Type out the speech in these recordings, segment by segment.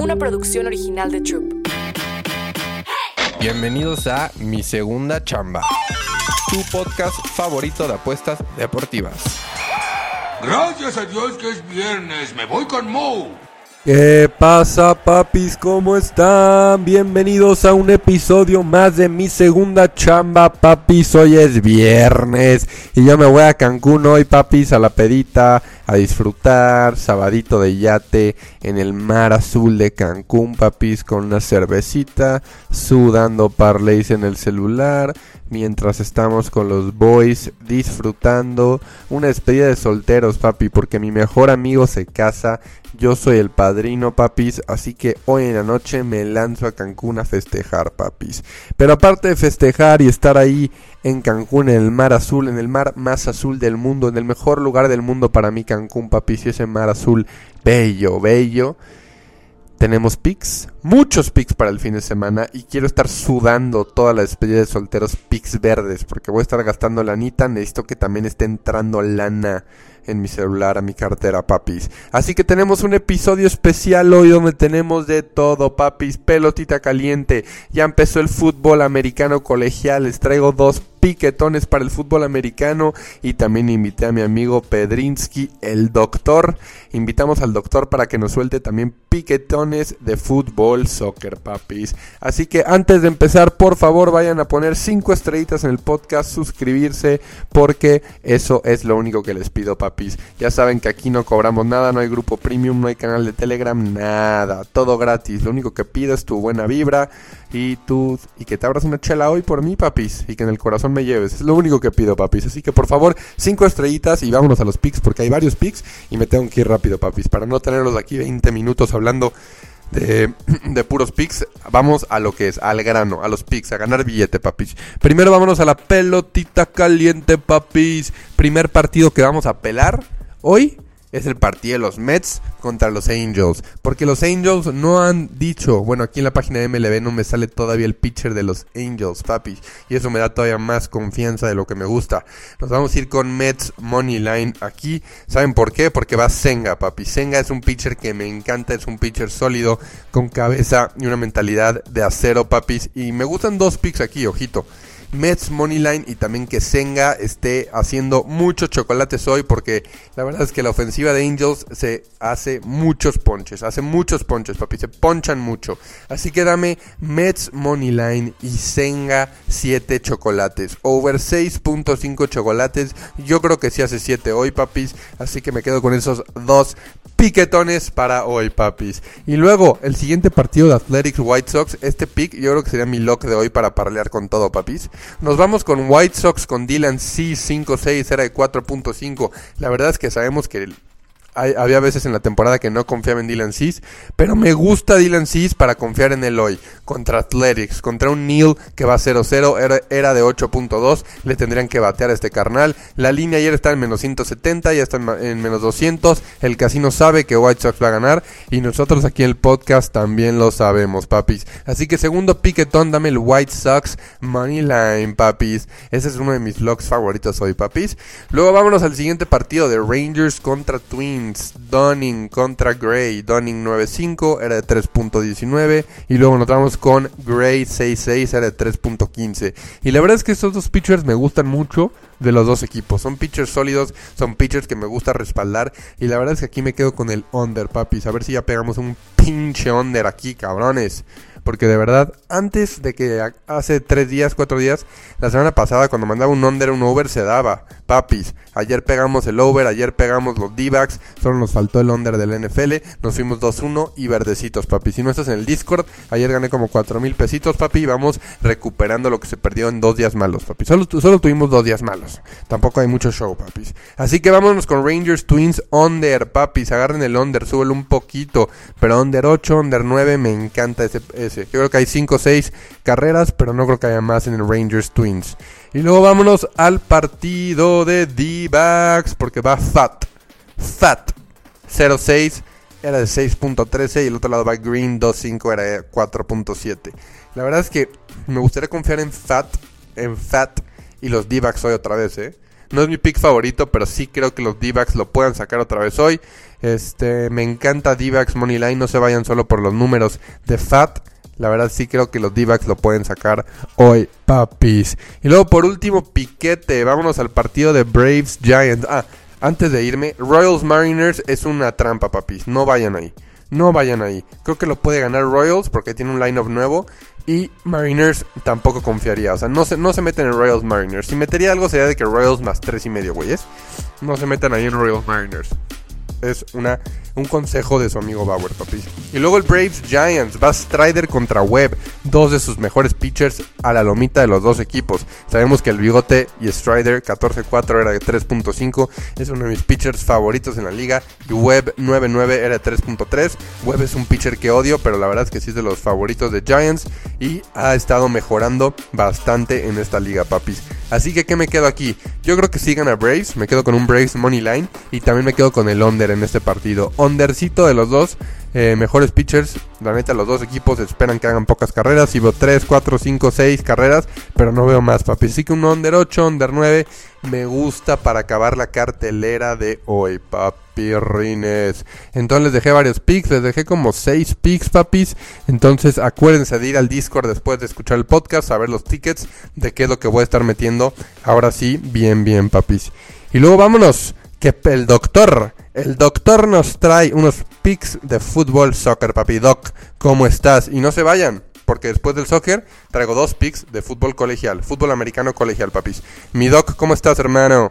una producción original de Troop. Bienvenidos a Mi Segunda Chamba, tu podcast favorito de apuestas deportivas. Gracias a Dios que es viernes, me voy con Mo. ¿Qué pasa papis? ¿Cómo están? Bienvenidos a un episodio más de mi segunda chamba papis. Hoy es viernes y yo me voy a Cancún hoy papis a la pedita, a disfrutar, sabadito de yate en el mar azul de Cancún papis con una cervecita, sudando parlays en el celular, mientras estamos con los boys disfrutando una despedida de solteros, papi, porque mi mejor amigo se casa, yo soy el padrino, papis, así que hoy en la noche me lanzo a Cancún a festejar, papis. Pero aparte de festejar y estar ahí en Cancún, en el mar azul, en el mar más azul del mundo, en el mejor lugar del mundo para mí, Cancún, papis, y ese mar azul bello, bello. Tenemos pics, muchos pics para el fin de semana y quiero estar sudando toda la despedida de solteros pics verdes porque voy a estar gastando lanita, necesito que también esté entrando lana en mi celular, a mi cartera, papis. Así que tenemos un episodio especial hoy donde tenemos de todo, papis, pelotita caliente. Ya empezó el fútbol americano colegial, les traigo dos piquetones para el fútbol americano y también invité a mi amigo Pedrinsky, el doctor. Invitamos al doctor para que nos suelte también piquetones de fútbol, soccer, papis. Así que antes de empezar, por favor, vayan a poner cinco estrellitas en el podcast, suscribirse, porque eso es lo único que les pido, papis. Ya saben que aquí no cobramos nada, no hay grupo premium, no hay canal de Telegram, nada, todo gratis. Lo único que pido es tu buena vibra y tú y que te abras una chela hoy por mí, papis, y que en el corazón me lleves. Es lo único que pido, papis. Así que por favor, cinco estrellitas y vámonos a los pics porque hay varios pics y me tengo que ir rápido, papis, para no tenerlos aquí 20 minutos hablando de, de, puros pics. Vamos a lo que es, al grano, a los pics, a ganar billete, papis. Primero vámonos a la pelotita caliente, papis. Primer partido que vamos a pelar hoy es el partido de los Mets contra los Angels. Porque los Angels no han dicho, bueno, aquí en la página de MLB no me sale todavía el pitcher de los Angels, papi. Y eso me da todavía más confianza de lo que me gusta. Nos vamos a ir con Mets Money Line aquí. ¿Saben por qué? Porque va Senga, papi. Senga es un pitcher que me encanta, es un pitcher sólido, con cabeza y una mentalidad de acero, papis. Y me gustan dos picks aquí, ojito. Mets Moneyline y también que Senga esté haciendo muchos chocolates hoy porque la verdad es que la ofensiva de Angels se hace muchos ponches, hace muchos ponches, papi, se ponchan mucho. Así que dame Mets Moneyline y Senga 7 chocolates, over 6.5 chocolates. Yo creo que sí hace 7 hoy, papis, así que me quedo con esos dos piquetones para hoy, papis. Y luego, el siguiente partido de Athletics White Sox, este pick yo creo que sería mi lock de hoy para parlear con todo, papis. Nos vamos con White Sox con Dylan C 5-6, era de 4.5. La verdad es que sabemos que había veces en la temporada que no confiaba en Dylan Cease, pero me gusta Dylan Cease para confiar en él hoy. Contra Athletics, contra un Neil que va 0-0, era, era, de 8.2, le tendrían que batear a este carnal. La línea ayer está en menos 170, ya está en, en, menos 200. El casino sabe que White Sox va a ganar y nosotros aquí en el podcast también lo sabemos, papis. Así que segundo piquetón, dame el White Sox Money Line, papis. Ese es uno de mis vlogs favoritos hoy, papis. Luego vámonos al siguiente partido de Rangers contra Twins. Dunning contra Gray. Dunning 9.5 era de 3.19. Y luego nos vamos con Gray 6.6 era de 3.15. Y la verdad es que estos dos pitchers me gustan mucho de los dos equipos. Son pitchers sólidos, son pitchers que me gusta respaldar. Y la verdad es que aquí me quedo con el under, papis. A ver si ya pegamos un pinche under aquí, cabrones. Porque de verdad, antes de que hace tres días, cuatro días, la semana pasada, cuando mandaba un under, un over, se daba. Papis, ayer pegamos el over, ayer pegamos los D-backs, solo nos faltó el under del NFL, nos fuimos 2-1 y verdecitos, papi. Si no estás en el Discord, ayer gané como 4 mil pesitos, papi, y vamos recuperando lo que se perdió en dos días malos, papi. Solo, solo tuvimos dos días malos. Tampoco hay mucho show, papis. Así que vámonos con Rangers Twins under, papis. Agarren el under, súbelo un poquito. Pero under 8, under 9, me encanta ese. Yo creo que hay 5 o 6 carreras, pero no creo que haya más en el Rangers Twins. Y luego vámonos al partido de D-Backs, porque va Fat. Fat. 0-6 era de 6.13 y el otro lado va Green 2.5 era de 4.7. La verdad es que me gustaría confiar en Fat, en Fat y los D-backs hoy otra vez, ¿eh? No es mi pick favorito, pero sí creo que los D-backs lo puedan sacar otra vez hoy. Este, me encanta D-backs Money Line, no se vayan solo por los números de Fat. La verdad sí creo que los D-backs lo pueden sacar hoy, papis. Y luego por último, piquete. Vámonos al partido de Braves Giants. Ah, antes de irme, Royals Mariners es una trampa, papis. No vayan ahí. No vayan ahí. Creo que lo puede ganar Royals porque tiene un line-up nuevo. Y Mariners tampoco confiaría. O sea, no se, no se meten en Royals Mariners. Si metería algo sería de que Royals más tres y medio, güeyes. No se metan ahí en Royals Mariners es una, un consejo de su amigo Bauer, papi. Y luego el Braves Giants, va Strider contra Webb, dos de sus mejores pitchers a la lomita de los dos equipos. Sabemos que el Bigote y Strider 14-4 era de 3.5, es uno de mis pitchers favoritos en la liga. Y Webb 9-9 era de 3.3. Webb es un pitcher que odio, pero la verdad es que sí es de los favoritos de Giants y ha estado mejorando bastante en esta liga, papis. Así que, ¿qué me quedo aquí? Yo creo que sigan a Braves, me quedo con un Braves Money Line y también me quedo con el under en este partido. Undercito de los dos, eh, mejores pitchers. La neta, los dos equipos esperan que hagan pocas carreras. Y veo 3, 4, 5, 6 carreras, pero no veo más, papi. Así que un under 8, under 9 me gusta para acabar la cartelera de hoy, papi Rines. Entonces les dejé varios picks, les dejé como 6 picks, papis. Entonces acuérdense de ir al Discord después de escuchar el podcast, a ver los tickets, de qué es lo que voy a estar metiendo. Ahora sí, bien, bien, papis. Y luego vámonos, que el doctor, el doctor nos trae unos picks de fútbol soccer, papi. Doc, ¿cómo estás? Y no se vayan porque después del soccer traigo dos picks de fútbol colegial, fútbol americano colegial, papis. Mi doc, ¿cómo estás, hermano?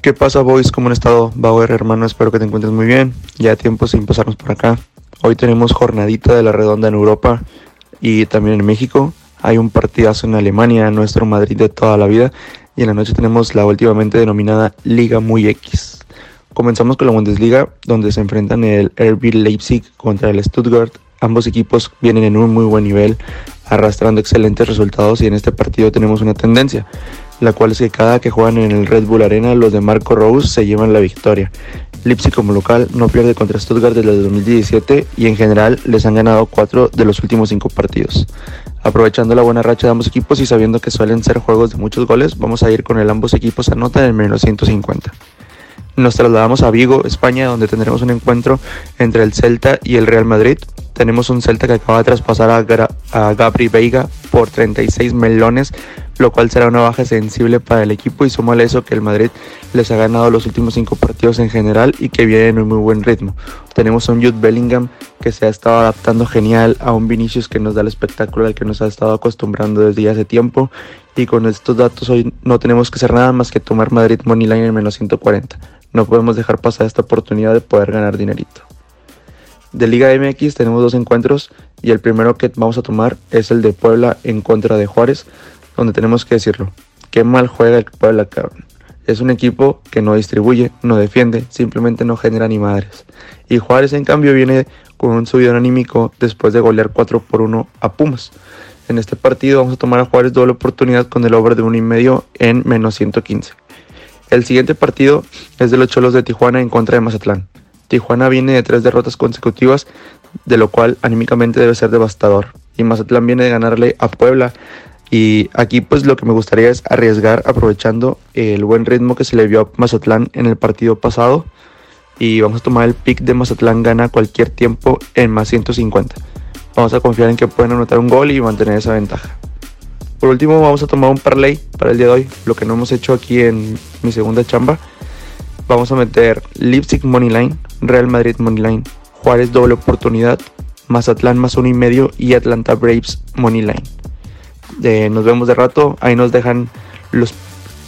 ¿Qué pasa, boys? ¿Cómo han estado? Bauer, hermano, espero que te encuentres muy bien. Ya tiempo sin pasarnos por acá. Hoy tenemos jornadita de la redonda en Europa y también en México. Hay un partidazo en Alemania, nuestro Madrid de toda la vida. Y en la noche tenemos la últimamente denominada Liga Muy X. Comenzamos con la Bundesliga, donde se enfrentan el RB Leipzig contra el Stuttgart Ambos equipos vienen en un muy buen nivel, arrastrando excelentes resultados y en este partido tenemos una tendencia, la cual es que cada que juegan en el Red Bull Arena los de Marco Rose se llevan la victoria. Leipzig como local no pierde contra Stuttgart desde el 2017 y en general les han ganado cuatro de los últimos cinco partidos. Aprovechando la buena racha de ambos equipos y sabiendo que suelen ser juegos de muchos goles, vamos a ir con el ambos equipos a nota en menos 150. Nos trasladamos a Vigo, España, donde tendremos un encuentro entre el Celta y el Real Madrid. Tenemos un Celta que acaba de traspasar a, Gabri Veiga por 36 melones, lo cual será una baja sensible para el equipo y súmale eso que el Madrid les ha ganado los últimos cinco partidos en general y que viene en un muy buen ritmo. Tenemos a un Jude Bellingham que se ha estado adaptando genial a un Vinicius que nos da el espectáculo al que nos ha estado acostumbrando desde hace tiempo y con estos datos hoy no tenemos que hacer nada más que tomar Madrid Moneyline en menos 140. No podemos dejar pasar esta oportunidad de poder ganar dinerito. De Liga MX tenemos dos encuentros y el primero que vamos a tomar es el de Puebla en contra de Juárez, donde tenemos que decirlo. Qué mal juega el Puebla, cabrón. Es un equipo que no distribuye, no defiende, simplemente no genera ni madres. Y Juárez en cambio viene con un subido anímico después de golear 4 por 1 a Pumas. En este partido vamos a tomar a Juárez doble oportunidad con el over de 1,5 en menos 115. El siguiente partido es de los Cholos de Tijuana en contra de Mazatlán. Tijuana viene de tres derrotas consecutivas, de lo cual anímicamente debe ser devastador. Y Mazatlán viene de ganarle a Puebla. Y aquí pues lo que me gustaría es arriesgar aprovechando el buen ritmo que se le vio a Mazatlán en el partido pasado. Y vamos a tomar el pick de Mazatlán gana cualquier tiempo en más 150. Vamos a confiar en que pueden anotar un gol y mantener esa ventaja. Por último, vamos a tomar un parlay para el día de hoy, lo que no hemos hecho aquí en mi segunda chamba. Vamos a meter Leipzig Moneyline, Real Madrid Moneyline, Juárez doble oportunidad, Mazatlán más uno y medio y Atlanta Braves Moneyline. Eh, nos vemos de rato, ahí nos dejan los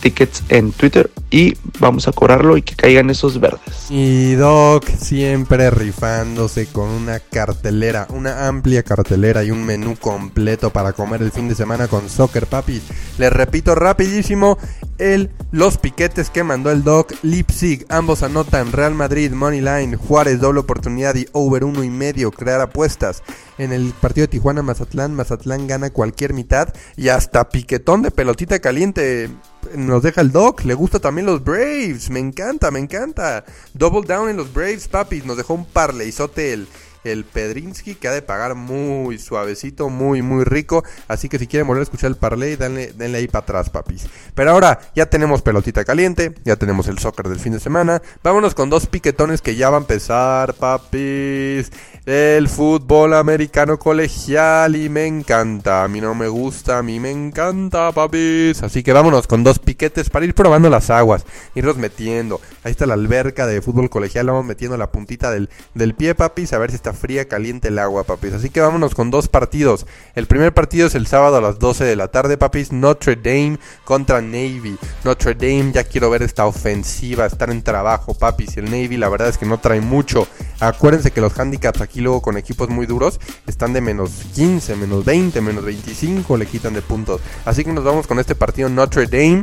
tickets en Twitter y vamos a cobrarlo y que caigan esos verdes. Y Doc siempre rifándose con una cartelera, una amplia cartelera y un menú completo para comer el fin de semana con Soccer Papi. Les repito rapidísimo, el, los piquetes que mandó el Doc, Leipzig, ambos anotan Real Madrid, Moneyline, Juárez, doble oportunidad y over uno y medio, crear apuestas. En el partido de Tijuana, Mazatlán, Mazatlán gana cualquier mitad y hasta piquetón de pelotita caliente nos deja el Doc. Le gusta también los Braves. Me encanta, me encanta. Double down en los Braves, papi. Nos dejó un parleyzote el el Pedrinsky que ha de pagar muy suavecito, muy, muy rico. Así que si quieren volver a escuchar el parlay, denle, denle ahí para atrás, papis. Pero ahora ya tenemos pelotita caliente, ya tenemos el soccer del fin de semana. Vámonos con dos piquetones que ya va a empezar, papis. El fútbol americano colegial y me encanta. A mí no me gusta, a mí me encanta, papis. Así que vámonos con dos piquetes para ir probando las aguas, irnos metiendo. Ahí está la alberca de fútbol colegial, vamos metiendo la puntita del, del pie, papis, a ver si está fría, caliente el agua, papis. Así que vámonos con dos partidos. El primer partido es el sábado a las 12 de la tarde, papis. Notre Dame contra Navy. Notre Dame, ya quiero ver esta ofensiva, estar en trabajo, papis. El Navy, la verdad es que no trae mucho. Acuérdense que los handicaps aquí luego con equipos muy duros están de menos 15, menos 20, menos 25, le quitan de puntos. Así que nos vamos con este partido Notre Dame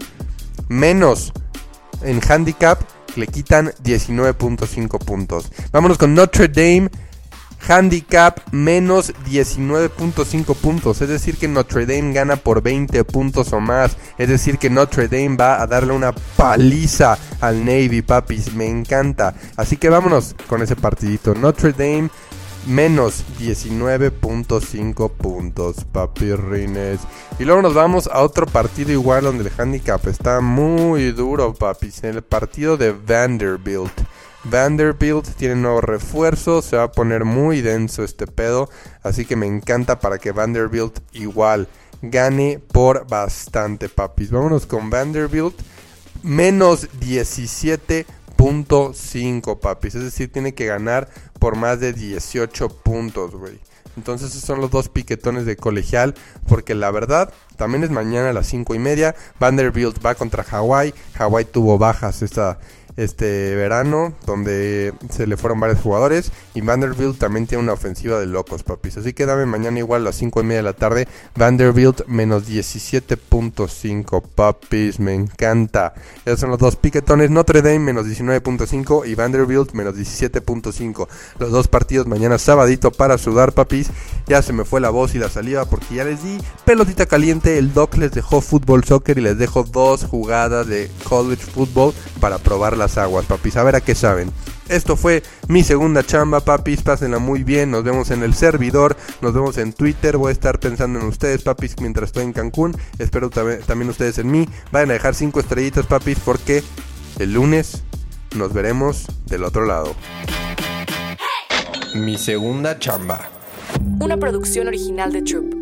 menos en handicap le quitan 19.5 puntos. Vámonos con Notre Dame. Handicap menos 19.5 puntos. Es decir que Notre Dame gana por 20 puntos o más. Es decir que Notre Dame va a darle una paliza al Navy, papis. Me encanta. Así que vámonos con ese partidito. Notre Dame menos 19.5 puntos, papirrines. Y luego nos vamos a otro partido igual donde el handicap está muy duro, papis. En el partido de Vanderbilt. Vanderbilt tiene nuevo refuerzo, se va a poner muy denso este pedo, así que me encanta para que Vanderbilt igual gane por bastante, papis. Vámonos con Vanderbilt menos 17.5, papis. Es decir, tiene que ganar por más de 18 puntos, güey. Entonces esos son los dos piquetones de colegial. Porque la verdad, también es mañana a las 5 y media. Vanderbilt va contra Hawaii. Hawaii tuvo bajas esta, este verano, donde se le fueron varios jugadores. Y Vanderbilt también tiene una ofensiva de locos, papis. Así que dame mañana igual a las 5 y media de la tarde. Vanderbilt menos 17.5, papis. Me encanta. Esos son los dos piquetones. Notre Dame menos 19.5 y Vanderbilt menos 17.5. Los dos partidos mañana sabadito para sudar, papis. Ya se me fue la voz y la saliva porque ya les di pelotita caliente. El doc les dejó fútbol, soccer y les dejo dos jugadas de college football para probar las aguas, papis. A ver a qué saben. Esto fue mi segunda chamba, papis. Pásenla muy bien. Nos vemos en el servidor. Nos vemos en Twitter. Voy a estar pensando en ustedes, papis, mientras estoy en Cancún. Espero también ustedes en mí. Vayan a dejar cinco estrellitas, papis, porque el lunes nos veremos del otro lado. Mi segunda chamba. Una producción original de Troop.